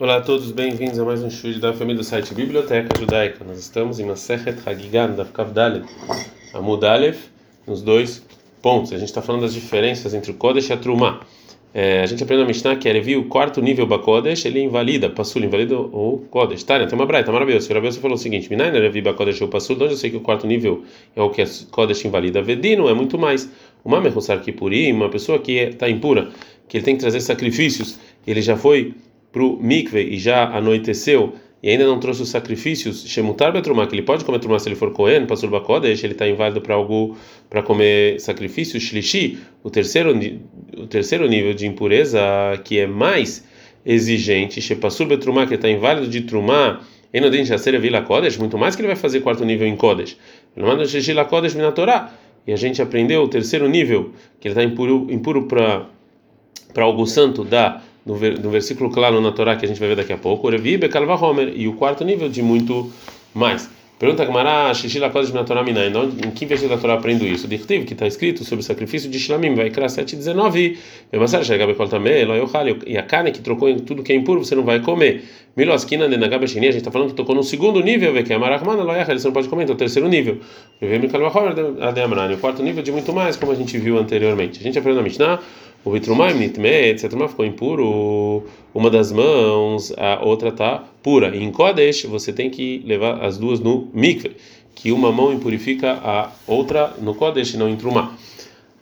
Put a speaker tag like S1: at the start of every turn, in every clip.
S1: Olá a todos, bem-vindos a mais um show da família do site Biblioteca Judaica. Nós estamos em Masechet Hagigan da Kavdalet, Amud Aleph, nos dois pontos. A gente está falando das diferenças entre o Kodesh e a Trumá. É, a gente aprendeu na Mishnah que viu o quarto nível Bakodesh, ele invalida, Passul, invalida o Kodesh. Tá, tem uma braita, tá maravilhoso. O Rabiose falou o seguinte: Minai Erevi Bakodesh ou Passul, onde eu sei que o quarto nível é o que é Kodesh invalida. Vedino é muito mais. Uma Mechusar Kipurim, uma pessoa que está impura, que ele tem que trazer sacrifícios, ele já foi para o mikve e já anoiteceu e ainda não trouxe os sacrifícios, Shemutar Betrumá, que ele pode comer trumá se ele for Cohen, Pasur Bakodesh, ele está inválido para algo para comer sacrifício, Shlishi, o terceiro, o terceiro nível de impureza que é mais exigente, Shepasur Betrumá, que está inválido de Trumá, Enodin Jaser Vila Kodesh, muito mais que ele vai fazer quarto nível em Kodesh. Manda Sheshi La Kodesh Minatorá, e a gente aprendeu o terceiro nível, que ele está impuro, impuro para algo santo da no, no versículo claro na Torá que a gente vai ver daqui a pouco, Homer, e o quarto nível de muito mais. Pergunta Gamara, Shishila Kodesh na Torá Minai, em que versículo da Torá aprendo isso? Dirtiv, que está escrito sobre o sacrifício de Shilamim, vai criar 7,19, e a carne que trocou em tudo que é impuro, você não vai comer. Miloskina de Nagabashini, a gente está falando que tocou no segundo nível, que é Amarachmana, você não pode comer, então é o terceiro nível. O quarto nível de muito mais, como a gente viu anteriormente. A gente aprendeu na Mishnah, o vitrumaim nitmet, turma ficou impuro, uma das mãos, a outra tá pura. E em Kodesh você tem que levar as duas no mikve, que uma mão impurifica a outra no Kodesh, não em trumá.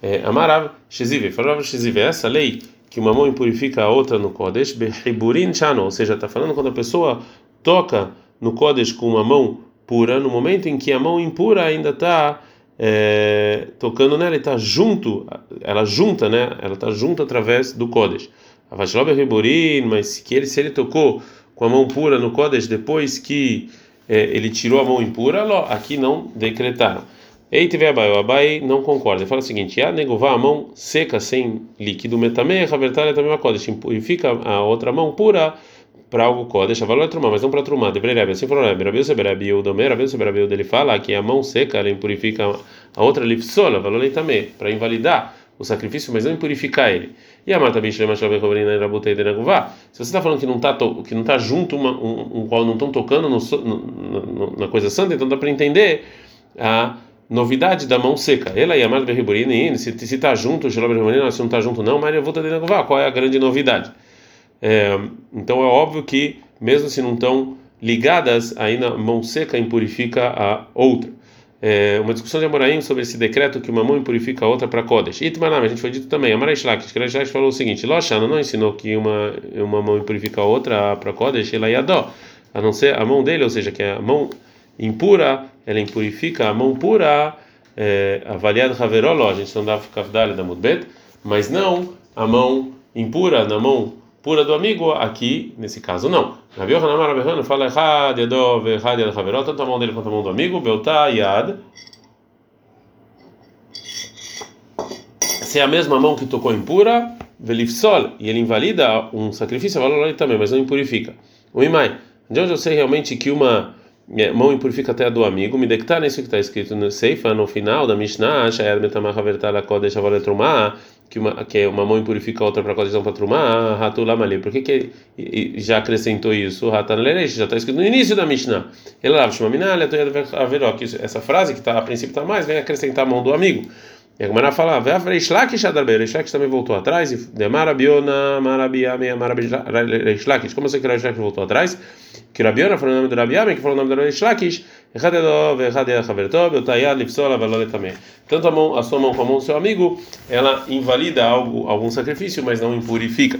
S1: É, Amarav Shizive, falava Shizive, essa lei que uma mão impurifica a outra no Kodesh, Behiburin Chano, ou seja, está falando quando a pessoa toca no Kodesh com uma mão pura, no momento em que a mão impura ainda está é, tocando nela, está junto, ela junta, né? Ela está junto através do Kodesh. Avashlob Riborin, mas que ele, se ele tocou com a mão pura no Kodesh depois que é, ele tirou a mão impura, aqui não decretaram. Ei, teve Abai, o Abai não concorda. Ele fala o seguinte: a negová a mão seca sem líquido metamé, ravertalha também uma Kodesh, e fica a outra mão pura para algo Kodesh, a valor trumar, mas não para trumar. De breve, assim falou Rebbe. Rabi Yosef Rabi Udomer, Rabi Yosef Rabi ele fala que a mão seca ela impurifica a outra lifsola, valor também, para invalidar o sacrifício, mas não impurificar ele. E a Marta Bicho Se você está falando que não está que não tá junto uma, um, um qual não estão tocando no, no, na coisa santa, então dá para entender a novidade da mão seca. Ela e a Marta Berriburina, se está junto, se não está junto não, mas eu vou ter qual é a grande novidade? É, então é óbvio que, mesmo se não estão ligadas, ainda mão seca impurifica a outra. É, uma discussão de Amoraim sobre esse decreto que uma mão impurifica a outra para Kodesh. Itmanam, a gente foi dito também. Amarai Shlak, Shlak falou o seguinte: Loshana não ensinou que uma, uma mão impurifica a outra para Kodesh, ela ia dó, a não ser a mão dele, ou seja, que a mão impura, ela impurifica a mão pura, é, avaliada Haverolo, a gente não dá Kavdali da Mudbet, mas não a mão impura na mão pura do amigo, aqui, nesse caso, não. Rabi Yohanan Rabbeinu fala Had Yadov Had Yad Haverot, tanto a mão dele quanto a mão do amigo, Belta Yad. Se é a mesma mão que tocou impura, Velifsol, e ele invalida um sacrifício, valor também, mas não impurifica. O Imai, de onde eu sei realmente que uma mão impurifica até a do amigo, me dectar nisso que está escrito no Seifa, no final da Mishnah, Shayad Metamach Havertala Kodesh Avaretrumah, que uma que é uma mão impurifica a outra para colisão para trumar, ratu lamali. Por que que já acrescentou isso? Ratan lereish, já está escrito no início da Mishnah. Essa frase que está a princípio está mais vem acrescentar a mão do amigo. E a Gemara fala, Reishlakish Adarbe, Reishlakish também voltou atrás, e Demarabiona, Marabiame, Marabish, como você que Reishlakish voltou atrás? Que Rabiona falou o nome do Rabiame, que falou o nome do Reishlakish, tanto a, mão, a sua mão como a mão do seu amigo, ela invalida algo, algum sacrifício, mas não impurifica.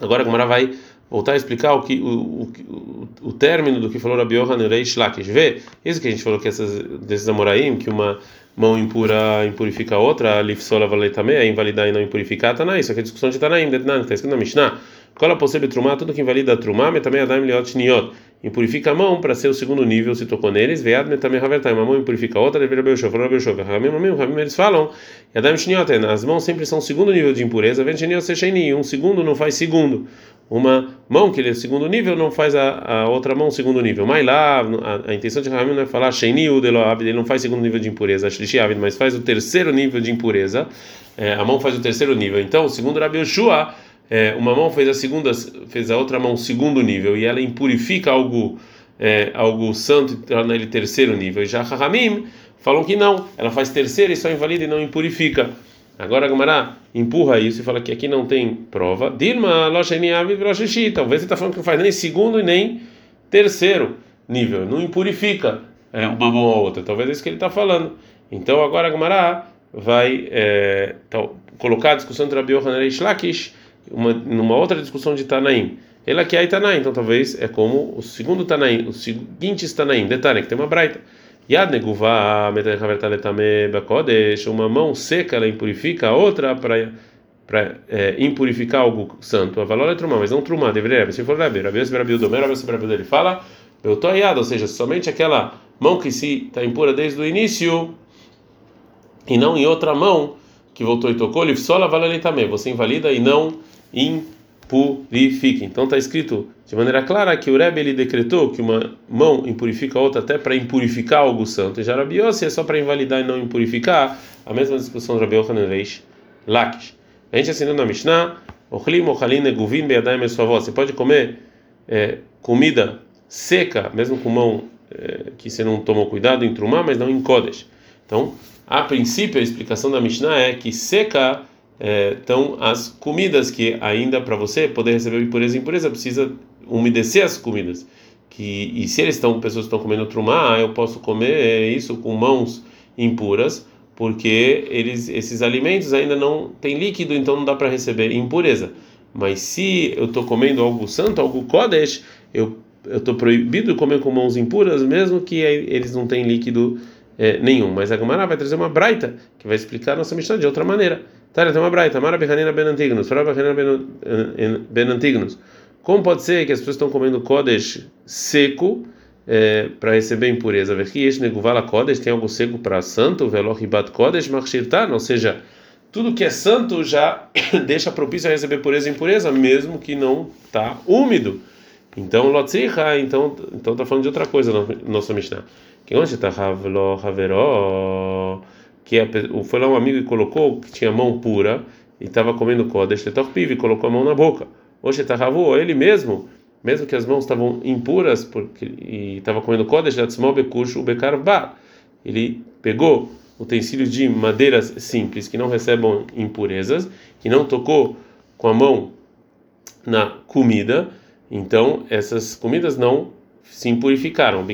S1: Agora a Gemara vai voltar a explicar o que o, o, o término do que falou Rabi Yohanan Reish Lakish. Vê, isso que a gente falou que essas desses amoraim, que uma mão impura impurifica a outra, lifsola também é invalidar e não impurificar, tá isso aqui é discussão de Tanaim, está escrito na Mishnah. Cola possível trumar, tudo que invalida trumar, mas também a daim liot niot. Impurifica a mão para ser o segundo nível, se tocou neles, vead também havertai, uma mão impurifica a outra, deveria o falou beber o Ramim, ramim, ramim, eles falam, a daim shniot, as mãos sempre são o segundo nível de impureza, vem shniot secheni, um segundo não faz segundo. Uma mão que ele é segundo nível não faz a, a outra mão segundo nível. Mas lá, a, a intenção de Ramim não é falar sheni u ele não faz segundo nível de impureza, shlishi mas faz o terceiro nível de impureza. É, a mão faz o terceiro nível. Então, segundo Rabi Yoshua, é, uma mão fez a segunda, fez a outra mão segundo nível e ela impurifica algo, é, algo santo e torna ele terceiro nível. E já Rahamim falam que não, ela faz terceira e só invalida e não impurifica. Agora a Gamara empurra isso e fala que aqui não tem prova. Dilma, talvez você está falando que não faz nem segundo e nem terceiro nível, não impurifica é, uma mão ou outra. Talvez é isso que ele está falando. Então agora a Gamara vai é, tá, colocar a discussão entre Rabi Yohanan e Shlakish uma, numa outra discussão de Tanaim. Ela que é Tanaim, então talvez é como o segundo Tanaim, os seguintes Tanaim. Detalhe que tem uma braita. Yad neguvá uma mão seca ela impurifica, a outra para para é, impurificar algo santo. A valor é trumá, mas não trumá, deveria se for Rabi. Rabi Rabi Domer, Rabi Rabi ele fala, eu tô aiado, ou seja, somente aquela mão que se está impura desde o início e não em outra mão que voltou e tocou, só lava também. Você invalida e não impurifique. Então está escrito de maneira clara que o Rebbe ele decretou que uma mão impurifica a outra até para impurificar algo santo. E já Rabi é só para invalidar e não impurificar. A mesma discussão de Rabi Yochanan Reish Lakish. A gente assinando na Mishnah, Você pode comer é, comida seca, mesmo com mão é, que você não tomou cuidado em trumar, mas não em kodesh. Então, a princípio, a explicação da Mishnah é que seca estão é, as comidas que ainda para você poder receber impureza e impureza precisa umedecer as comidas. Que, e se eles estão pessoas estão comendo trumá, eu posso comer isso com mãos impuras, porque eles esses alimentos ainda não têm líquido, então não dá para receber impureza. Mas se eu estou comendo algo santo, algo kodesh, eu eu estou proibido de comer com mãos impuras, mesmo que eles não têm líquido é, nenhum. Mas a Gamara vai trazer uma braita que vai explicar a nossa Mishnah de outra maneira. Tá, tem uma braita. Mara Behanina Ben Antignos. Ben Antignos. Como pode ser que as pessoas estão comendo Kodesh seco é, para receber impureza? Vechiyesh Neguvala Kodesh tem algo seco para santo, Velochibat Kodesh Machshirtan, ou seja, tudo que é santo já deixa propício a receber pureza e impureza, mesmo que não está úmido. Então, Lotzricha, então, então tá falando de outra coisa no nosso Mishnah. Que onde está Havlo Haveró, que é, foi lá um amigo e colocou que tinha mão pura e estava comendo Kodesh Tetorpiv e colocou a mão na boca. Hoje está Havu, ele mesmo, mesmo que as mãos estavam impuras porque e estava comendo Kodesh Latzmol Bekush Ubekarba. Ele pegou utensílios de madeiras simples que não recebam impurezas, que não tocou com a mão na comida então, essas comidas não se impurificaram.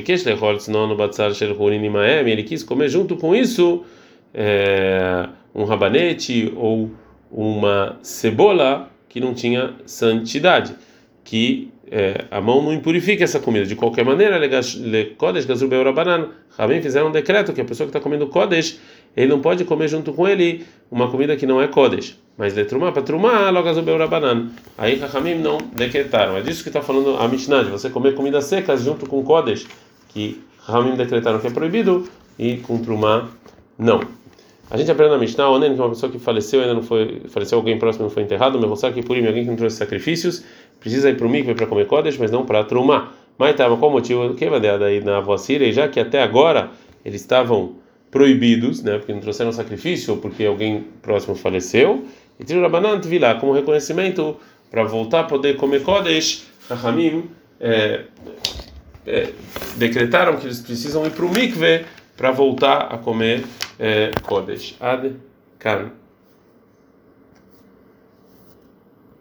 S1: Ele quis comer junto com isso é, um rabanete ou uma cebola que não tinha santidade, que é, a mão não impurifica essa comida. De qualquer maneira, Kodesh Gazrubel Rabanan, Rabin fizeram um decreto que a pessoa que está comendo Kodesh, ele não pode comer junto com ele uma comida que não é Kodesh. Mas de trumá para trumá, logo azubeu rabanan. Aí Rahamim não decretaram. É disso que está falando a Mishnah, de você comer comidas secas junto com Kodesh, que Rahamim decretaram que é proibido, e com trumá não. A gente aprende na Mishnah, Onen, que é uma pessoa que faleceu, ainda não foi, faleceu alguém próximo, não foi enterrado, Mehosar que purim, alguém que não trouxe sacrifícios, precisa ir para o mikve para comer Kodesh, mas não para trumá. Mas estava qual motivo? Que vai aí na Síria, e já que até agora eles estavam proibidos, né, porque não trouxeram sacrifício, porque alguém próximo faleceu, e tira Rabanan Tvilá como reconhecimento para voltar a poder comer Kodesh, Rahamim é, é, decretaram que eles precisam ir para o mikve para voltar a comer é, Kodesh. Ad Kan.